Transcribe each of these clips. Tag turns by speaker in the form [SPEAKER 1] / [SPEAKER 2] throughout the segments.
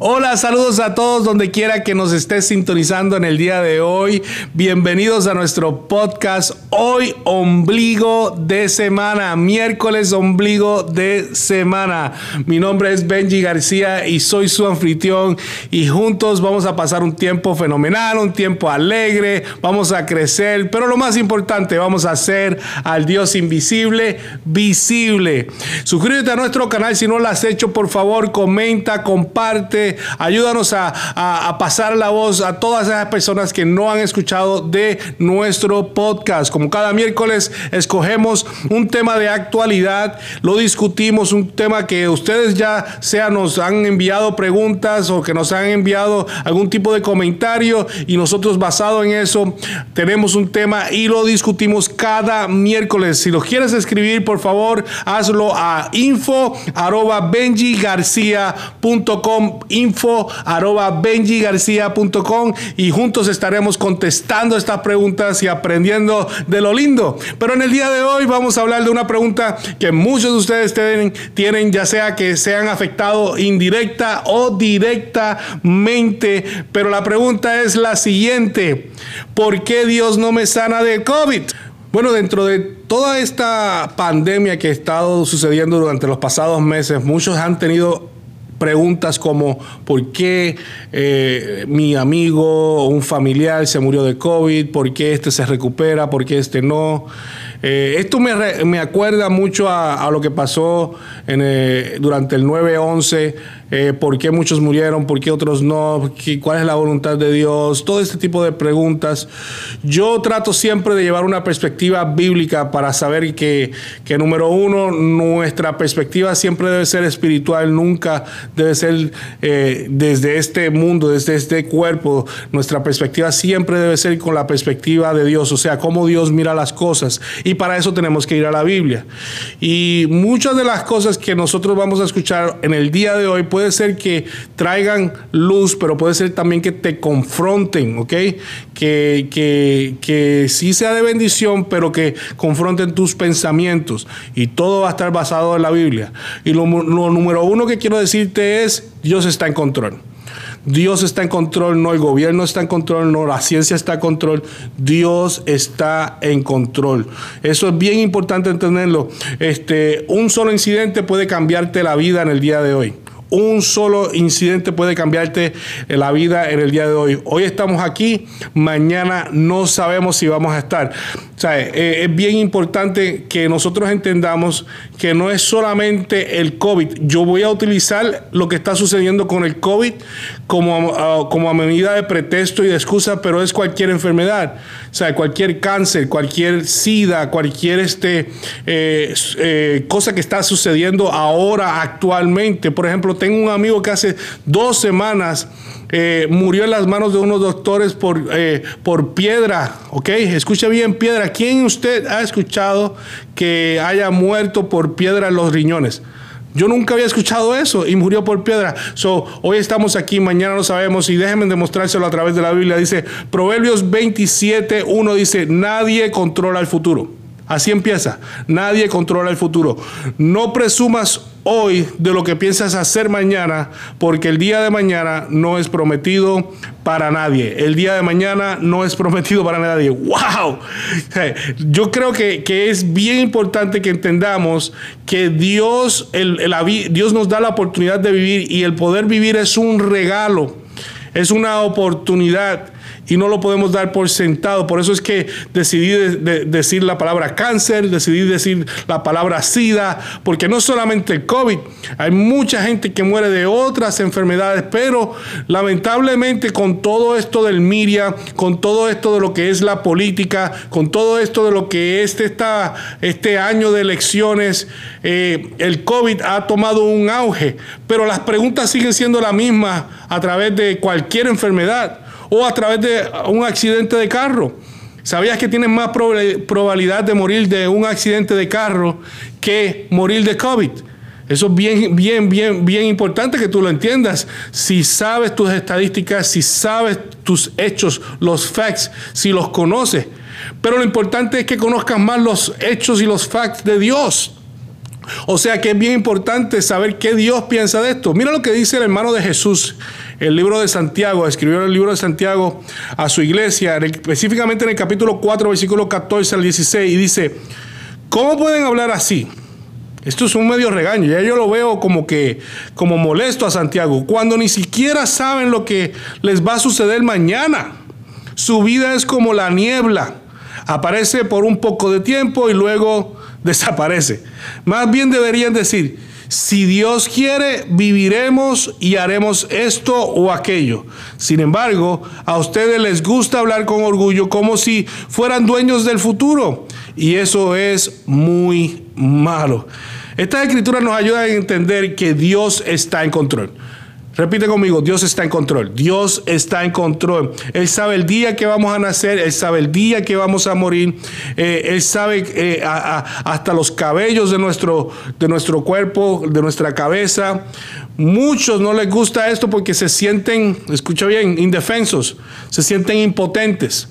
[SPEAKER 1] Hola, saludos a todos donde quiera que nos estés sintonizando en el día de hoy. Bienvenidos a nuestro podcast Hoy Ombligo de Semana, miércoles Ombligo de Semana. Mi nombre es Benji García y soy su anfitrión y juntos vamos a pasar un tiempo fenomenal, un tiempo alegre, vamos a crecer, pero lo más importante, vamos a hacer al Dios invisible visible. Suscríbete a nuestro canal si no lo has hecho, por favor, comenta, comparte ayúdanos a, pasar la voz a todas esas personas que no han escuchado de nuestro podcast. Como cada miércoles escogemos un tema de actualidad, lo discutimos, un tema que ustedes ya sea nos han enviado preguntas o que nos han enviado algún tipo de comentario y nosotros basado en eso tenemos un tema y lo discutimos cada miércoles. Si lo quieres escribir, por favor, hazlo a info arroba info arroba benjigarcia.com y juntos estaremos contestando estas preguntas y aprendiendo de lo lindo. Pero en el día de hoy vamos a hablar de una pregunta que muchos de ustedes tienen, tienen ya sea que sean afectados indirecta o directamente. Pero la pregunta es la siguiente. ¿Por qué Dios no me sana de COVID? Bueno, dentro de toda esta pandemia que ha estado sucediendo durante los pasados meses, muchos han tenido preguntas como por qué eh, mi amigo o un familiar se murió de COVID, por qué este se recupera, por qué este no. Eh, esto me, me, acuerda mucho a, lo que pasó en, eh, durante el 9-11 eh, por qué muchos murieron, por qué otros no, cuál es la voluntad de Dios, todo este tipo de preguntas. Yo trato siempre de llevar una perspectiva bíblica para saber que, que número uno, nuestra perspectiva siempre debe ser espiritual, nunca debe ser desde este mundo, desde este cuerpo. Nuestra perspectiva siempre debe ser con la perspectiva de Dios, o sea, cómo Dios mira las cosas. Y para eso tenemos que ir a la Biblia. Y muchas de las cosas que nosotros vamos a escuchar en el día de hoy, puede ser que traigan luz, pero puede ser también que te confronten, ¿ok? Que, que, que sí sea de bendición, pero que confronten tus pensamientos. Y todo va a estar basado en la Biblia. Y lo, lo número uno que quiero decirte es, Dios está en control. Dios está en control, no el gobierno está en control, no la ciencia está en control, Dios está en control. Eso es bien importante entenderlo. Este, un solo incidente puede cambiarte la vida en el día de hoy. Un solo incidente puede cambiarte la vida en el día de hoy. Hoy estamos aquí, mañana no sabemos si vamos a estar. O sea, eh, es bien importante que nosotros entendamos que no es solamente el COVID. Yo voy a utilizar lo que está sucediendo con el COVID como, como medida de pretexto y de excusa, pero es cualquier enfermedad. O sea, cualquier cáncer, cualquier sida, cualquier este, eh, eh, cosa que está sucediendo ahora, actualmente. Por ejemplo, tengo un amigo que hace dos semanas eh, murió en las manos de unos doctores por, eh, por piedra, ¿ok? Escuche bien, piedra. ¿Quién usted ha escuchado que haya muerto por piedra en los riñones? Yo nunca había escuchado eso y murió por piedra. So, hoy estamos aquí, mañana no sabemos y déjenme demostrárselo a través de la Biblia. Dice, Proverbios 27, 1 dice, nadie controla el futuro. Así empieza. Nadie controla el futuro. No presumas hoy de lo que piensas hacer mañana, porque el día de mañana no es prometido para nadie. El día de mañana no es prometido para nadie. ¡Wow! Yo creo que, es bien importante que entendamos que Dios, el, Dios nos da la oportunidad de vivir y el poder vivir es un regalo, es una oportunidad y no lo podemos dar por sentado. Por eso es que decidí decir la palabra cáncer, decidí decir la palabra SIDA, porque no solamente el COVID, hay mucha gente que muere de otras enfermedades, pero lamentablemente con todo esto del Miria, con todo esto de lo que es la política, con todo esto de lo que es esta, este año de elecciones, eh, el COVID ha tomado un auge, pero las preguntas siguen siendo las mismas a través de cualquier enfermedad o a través de un accidente de carro. ¿Sabías que tienes más probabilidad de morir de un accidente de carro que morir de COVID? Eso es bien, bien, bien, bien importante que tú lo entiendas. Si sabes tus estadísticas, si sabes tus hechos, los facts, si los conoces. Pero lo importante es que conozcas más los hechos y los facts de Dios. O sea que es bien importante saber qué Dios piensa de esto. Mira lo que dice el hermano de Jesús, el libro de Santiago, escribió el libro de Santiago a su iglesia, específicamente en el capítulo 4, versículo 14 al 16, y dice, ¿cómo pueden hablar así? Esto es un medio regaño, ya yo lo veo como que como molesto a Santiago, cuando ni siquiera saben lo que les va a suceder mañana. Su vida es como la niebla, aparece por un poco de tiempo y luego desaparece. Más bien deberían decir, si Dios quiere, viviremos y haremos esto o aquello. Sin embargo, a ustedes les gusta hablar con orgullo como si fueran dueños del futuro. Y eso es muy malo. Esta escritura nos ayuda a entender que Dios está en control. Repite conmigo, Dios está en control. Dios está en control. Él sabe el día que vamos a nacer, Él sabe el día que vamos a morir, eh, Él sabe eh, hasta los cabellos de nuestro, de nuestro cuerpo, de nuestra cabeza. Muchos no les gusta esto porque se sienten, escucha bien, indefensos, se sienten impotentes,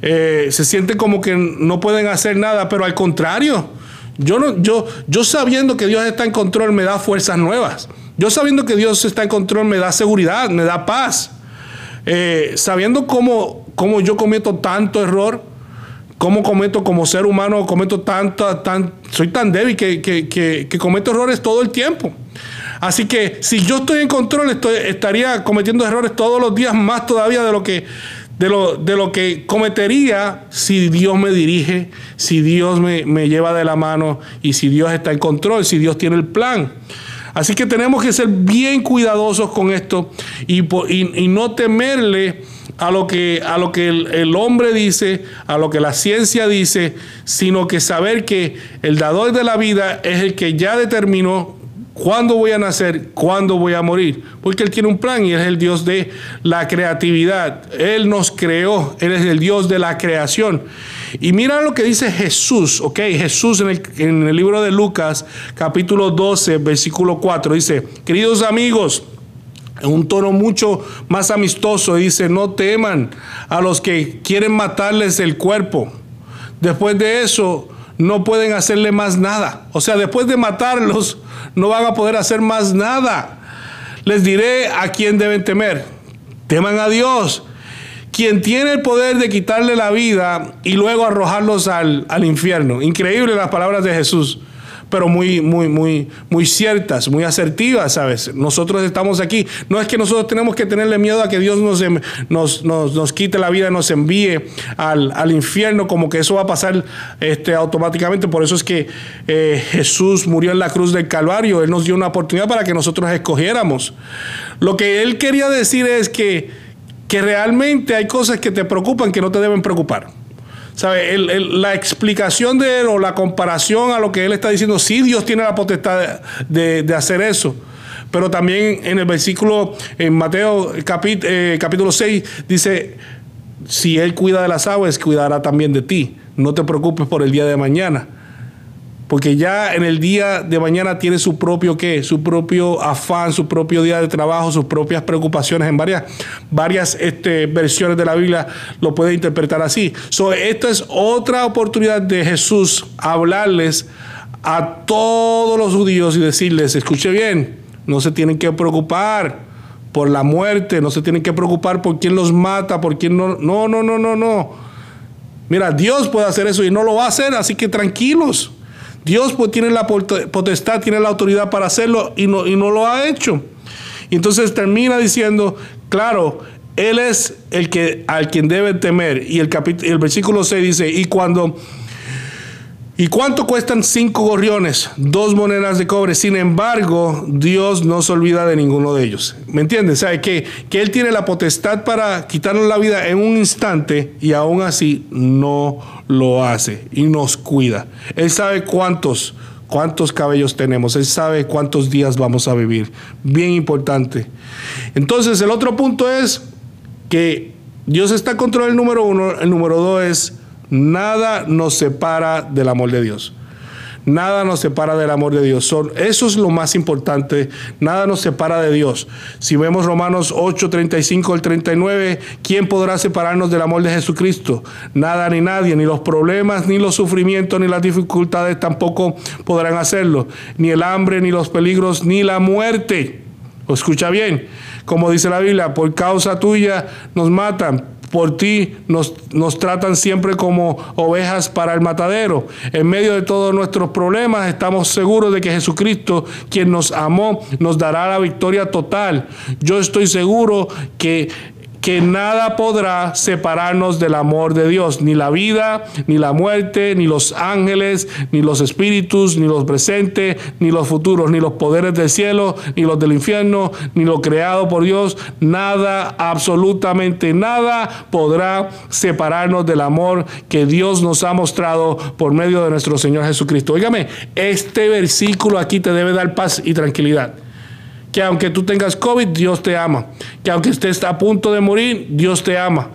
[SPEAKER 1] eh, se sienten como que no pueden hacer nada, pero al contrario, yo, no, yo, yo sabiendo que Dios está en control me da fuerzas nuevas. Yo sabiendo que Dios está en control me da seguridad, me da paz. Eh, sabiendo cómo, cómo, yo cometo tanto error, cómo cometo como ser humano, cometo tanto, tan, soy tan débil que, que, cometo errores todo el tiempo. Así que si yo estoy en control, estaría cometiendo errores todos los días más todavía de lo que de lo, de lo que cometería si Dios me dirige, si Dios me, me, lleva de la mano y si Dios está en control, si Dios tiene el plan. Así que tenemos que ser bien cuidadosos con esto y, no temerle a lo que, que el, hombre dice, a lo que la ciencia dice, sino que saber que el dador de la vida es el que ya determinó cuándo voy a nacer, cuándo voy a morir, porque Él tiene un plan y es el Dios de la creatividad. Él nos creó, Él es el Dios de la creación. Y mira lo que dice Jesús, ok, Jesús en el, en el libro de Lucas, capítulo 12, versículo 4, dice, queridos amigos, en un tono mucho más amistoso, dice, no teman a los que quieren matarles el cuerpo. Después de eso, no pueden hacerle más nada. O sea, después de matarlos, no van a poder hacer más nada. Les diré a quién deben temer. Teman a Dios quien tiene el poder de quitarle la vida y luego arrojarlos al, infierno. Increíble las palabras de Jesús pero muy, muy, muy, muy ciertas, muy asertivas, ¿sabes? Nosotros estamos aquí. No es que nosotros tenemos que tenerle miedo a que Dios nos, em, nos, nos, quite la vida, nos envíe al, infierno, como que eso va a pasar este, automáticamente. Por eso es que eh, Jesús murió en la cruz del Calvario. Él nos dio una oportunidad para que nosotros escogiéramos. Lo que Él quería decir es que que realmente hay cosas que te preocupan que no te deben preocupar. ¿Sabe? la explicación de él o la comparación a lo que él está diciendo, sí, Dios tiene la potestad de, hacer eso. Pero también en el versículo, en Mateo eh, capítulo 6, dice, si Él cuida de las aves, cuidará también de ti. No te preocupes por el día de mañana. Porque ya en el día de mañana tiene su propio qué, su propio afán, su propio día de trabajo, sus propias preocupaciones. En varias, varias este, versiones de la Biblia lo puede interpretar así. So, esta es otra oportunidad de Jesús hablarles a todos los judíos y decirles, escuche bien, no se tienen que preocupar por la muerte, no se tienen que preocupar por quién los mata, por quién no. No, no, no, no, no. Mira, Dios puede hacer eso y no lo va a hacer, así que tranquilos. Dios pues, tiene la potestad, tiene la autoridad para hacerlo y no, y no lo ha hecho. Y entonces termina diciendo, claro, Él es el que al quien debe temer. Y el, el versículo 6 dice, y cuando ¿Y cuánto cuestan cinco gorriones? Dos monedas de cobre. Sin embargo, Dios no se olvida de ninguno de ellos. ¿Me entiendes? ¿Sabe? Que, que Él tiene la potestad para quitarnos la vida en un instante y aún así no lo hace y nos cuida. Él sabe cuántos, cuántos cabellos tenemos. Él sabe cuántos días vamos a vivir. Bien importante. Entonces, el otro punto es que Dios está en control número uno. El número dos es Nada nos separa del amor de Dios. Nada nos separa del amor de Dios. Eso es lo más importante. Nada nos separa de Dios. Si vemos Romanos 8, 35 al 39, ¿quién podrá separarnos del amor de Jesucristo? Nada ni nadie, ni los problemas, ni los sufrimientos, ni las dificultades tampoco podrán hacerlo. Ni el hambre, ni los peligros, ni la muerte. ¿O escucha bien? Como dice la Biblia, por causa tuya nos matan por ti nos, nos, tratan siempre como ovejas para el matadero. En medio de todos nuestros problemas estamos seguros de que Jesucristo, quien nos amó, nos dará la victoria total. Yo estoy seguro que que nada podrá separarnos del amor de Dios, ni la vida, ni la muerte, ni los ángeles, ni los espíritus, ni los presentes, ni los futuros, ni los poderes del cielo, ni los del infierno, ni lo creado por Dios, nada, absolutamente nada podrá separarnos del amor que Dios nos ha mostrado por medio de nuestro Señor Jesucristo. Óigame, este versículo aquí te debe dar paz y tranquilidad que aunque tú tengas COVID, Dios te ama. Que aunque estés a punto de morir, Dios te ama.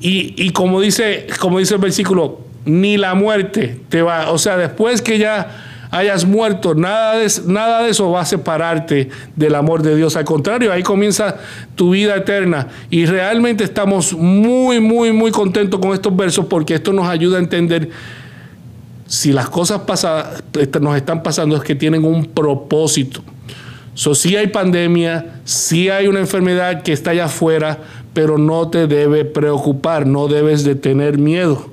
[SPEAKER 1] Y, como, dice, como dice el versículo, ni la muerte te va, o sea, después que ya hayas muerto, nada de, nada de eso va a separarte del amor de Dios. Al contrario, ahí comienza tu vida eterna. Y realmente estamos muy, muy, muy contentos con estos versos porque esto nos ayuda a entender si las cosas pasadas nos están pasando es que tienen un propósito. So, sí hay pandemia, sí hay una enfermedad que está allá afuera, pero no te debe preocupar, no debes de tener miedo.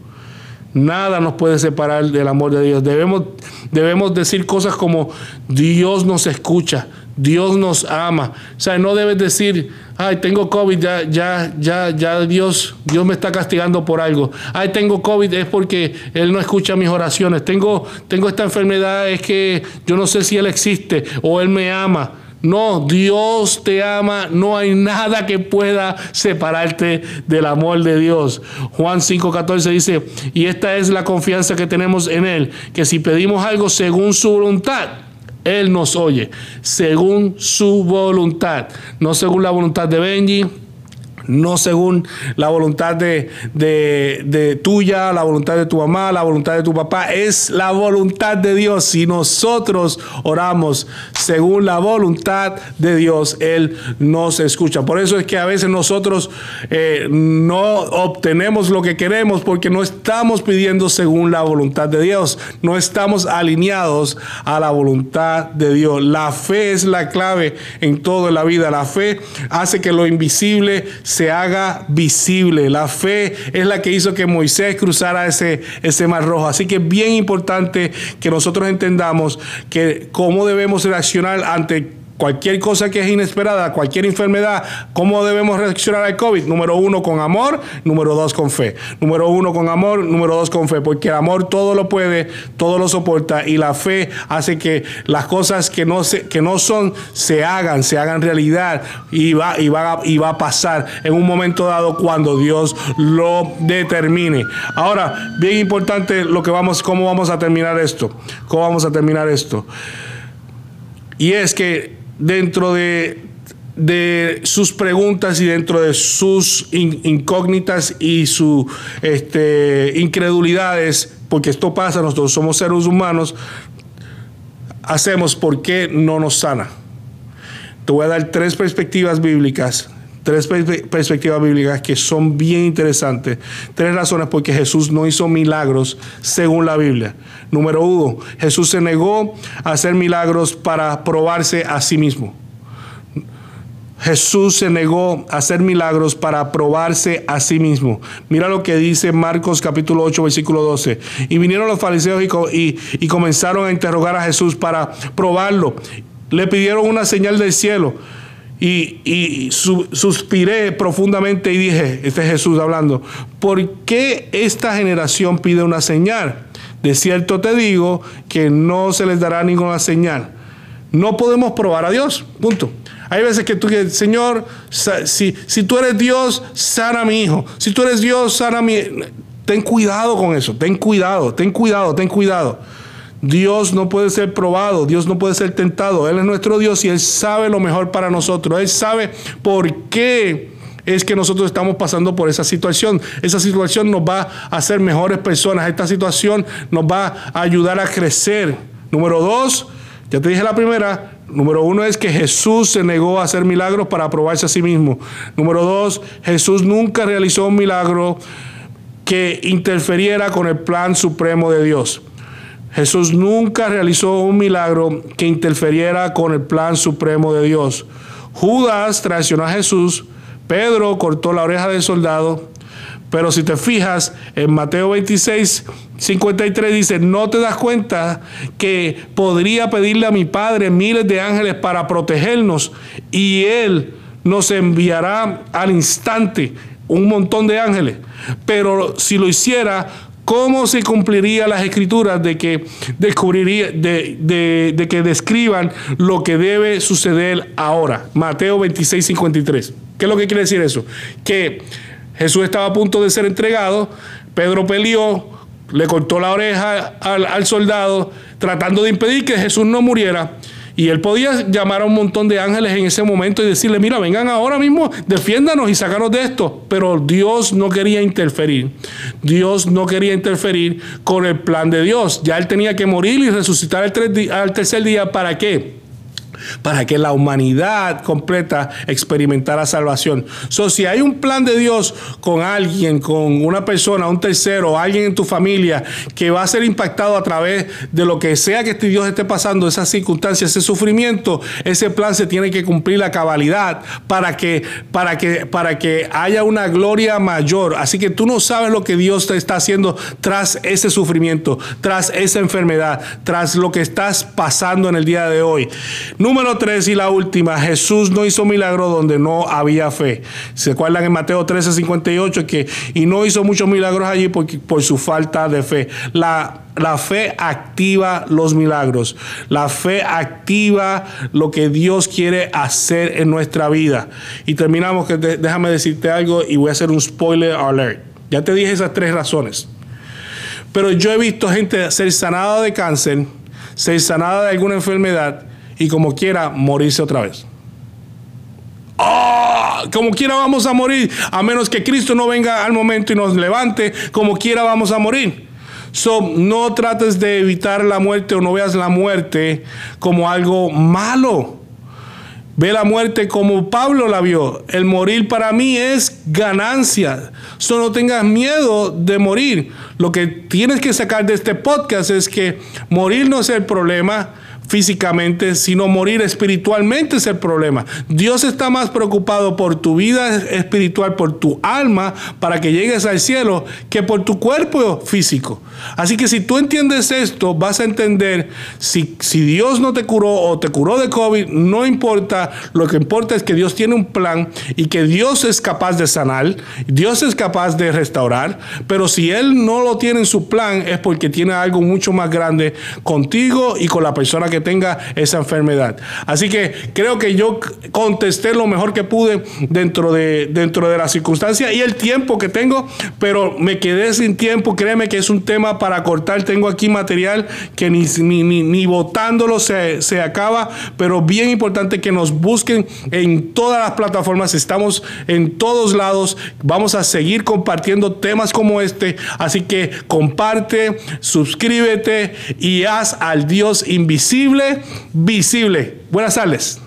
[SPEAKER 1] Nada nos puede separar del amor de Dios. Debemos, debemos decir cosas como Dios nos escucha, Dios nos ama. O sea, no debes decir, ay, tengo COVID, ya, ya, ya, ya Dios, Dios me está castigando por algo. Ay, tengo COVID es porque Él no escucha mis oraciones. Tengo, tengo esta enfermedad, es que yo no sé si Él existe o Él me ama. No, Dios te ama, no hay nada que pueda separarte del amor de Dios. Juan 5:14 dice, y esta es la confianza que tenemos en Él, que si pedimos algo según su voluntad, él nos oye según su voluntad, no según la voluntad de Benji, no según la voluntad de, de, tuya, la voluntad de tu mamá, la voluntad de tu papá, es la voluntad de Dios. Si nosotros oramos según la voluntad de Dios, Él nos escucha. Por eso es que a veces nosotros eh, no obtenemos lo que queremos porque no estamos pidiendo según la voluntad de Dios, no estamos alineados a la voluntad de Dios. La fe es la clave en toda la vida. La fe hace que lo invisible se haga visible. La fe es la que hizo que Moisés cruzara ese, ese mar rojo. Así que es bien importante que nosotros entendamos que cómo debemos reaccionar ante cualquier cosa que es inesperada, cualquier enfermedad, ¿cómo debemos reaccionar al COVID? Número uno, con amor. Número dos, con fe. Número uno, con amor. Número dos, con fe. Porque el amor todo lo puede, todo lo soporta. Y la fe hace que las cosas que no, se, que no son se hagan, se hagan realidad. Y va, y, va, y va a pasar en un momento dado cuando Dios lo determine. Ahora, bien importante lo que vamos, cómo vamos a terminar esto. ¿Cómo vamos a terminar esto? Y es que dentro de, sus preguntas y dentro de sus incógnitas y sus este, incredulidades, porque esto pasa, nosotros somos seres humanos, hacemos por qué no nos sana. Te voy a dar tres perspectivas bíblicas tres perspectivas bíblicas que son bien interesantes. Tres razones por qué Jesús no hizo milagros según la Biblia. Número uno, Jesús se negó a hacer milagros para probarse a sí mismo. Jesús se negó a hacer milagros para probarse a sí mismo. Mira lo que dice Marcos capítulo 8, versículo 12. Y vinieron los fariseos y, y comenzaron a interrogar a Jesús para probarlo. Le pidieron una señal del cielo. Y, suspiré profundamente y dije, este es Jesús hablando, ¿por qué esta generación pide una señal? De cierto te digo que no se les dará ninguna señal. No podemos probar a Dios, punto. Hay veces que tú dices, Señor, si, si tú eres Dios, sana a mi hijo. Si tú eres Dios, sana a mi... Ten cuidado con eso, ten cuidado, ten cuidado, ten cuidado. Dios no puede ser probado, Dios no puede ser tentado. Él es nuestro Dios y Él sabe lo mejor para nosotros. Él sabe por qué es que nosotros estamos pasando por esa situación. Esa situación nos va a hacer mejores personas. Esta situación nos va a ayudar a crecer. Número dos, ya te dije la primera, Número uno es que Jesús se negó a hacer milagros para probarse a sí mismo. Número dos, Jesús nunca realizó un milagro que interferiera con el plan supremo de Dios. Jesús nunca realizó un milagro que interferiera con el plan supremo de Dios. Judas traicionó a Jesús, Pedro cortó la oreja del soldado, pero si te fijas en Mateo 26, 53 dice, no te das cuenta que podría pedirle a mi Padre miles de ángeles para protegernos y Él nos enviará al instante un montón de ángeles. Pero si lo hiciera, ¿Cómo se cumpliría las escrituras de que descubriría, de, de, que describan lo que debe suceder ahora? Mateo 26, 53. ¿Qué es lo que quiere decir eso? Que Jesús estaba a punto de ser entregado, Pedro peleó, le cortó la oreja al, al soldado, tratando de impedir que Jesús no muriera. Y él podía llamar a un montón de ángeles en ese momento y decirle, mira, vengan ahora mismo, defiéndanos y sacanos de esto. Pero Dios no quería interferir. Dios no quería interferir con el plan de Dios. Ya él tenía que morir y resucitar al, tercer día. ¿Para qué? Para que la humanidad completa experimentara salvación. So, si hay un plan de Dios con alguien, con una persona, un tercero, alguien en tu familia que va a ser impactado a través de lo que sea que este Dios esté pasando, esas circunstancias, ese sufrimiento, ese plan se tiene que cumplir la cabalidad para que, para que, para que haya una gloria mayor. Así que tú no sabes lo que Dios te está haciendo tras ese sufrimiento, tras esa enfermedad, tras lo que estás pasando en el día de hoy. Número tres y la última, Jesús no hizo milagro donde no había fe. ¿Se acuerdan en Mateo 13, 58 que y no hizo muchos milagros allí por su falta de fe? La, la fe activa los milagros. La fe activa lo que Dios quiere hacer en nuestra vida. Y terminamos, que déjame decirte algo y voy a hacer un spoiler alert. Ya te dije esas tres razones. Pero yo he visto gente ser sanada de cáncer, ser sanada de alguna enfermedad y como quiera morirse otra vez. ¡Ah! Como quiera vamos a morir, a menos que Cristo no venga al momento y nos levante, como quiera vamos a morir. So, no trates de evitar la muerte o no veas la muerte como algo malo. Ve la muerte como Pablo la vio. El morir para mí es ganancia. Solo no tengas miedo de morir. Lo que tienes que sacar de este podcast es que morir no es el problema físicamente, sino morir espiritualmente es el problema. Dios está más preocupado por tu vida espiritual, por tu alma, para que llegues al cielo, que por tu cuerpo físico. Así que si tú entiendes esto, vas a entender si, si Dios no te curó o te curó de COVID, no importa, lo que importa es que Dios tiene un plan y que Dios es capaz de sanar, Dios es capaz de restaurar, pero si Él no lo tiene en su plan es porque tiene algo mucho más grande contigo y con la persona que tenga esa enfermedad. Así que creo que yo contesté lo mejor que pude dentro de, dentro de la circunstancia y el tiempo que tengo, pero me quedé sin tiempo. Créeme que es un tema para cortar. Tengo aquí material que ni, ni, ni, votándolo se, se acaba, pero bien importante que nos busquen en todas las plataformas. Estamos en todos lados. Vamos a seguir compartiendo temas como este. Así que comparte, suscríbete y haz al Dios invisible visible. Buenas tardes.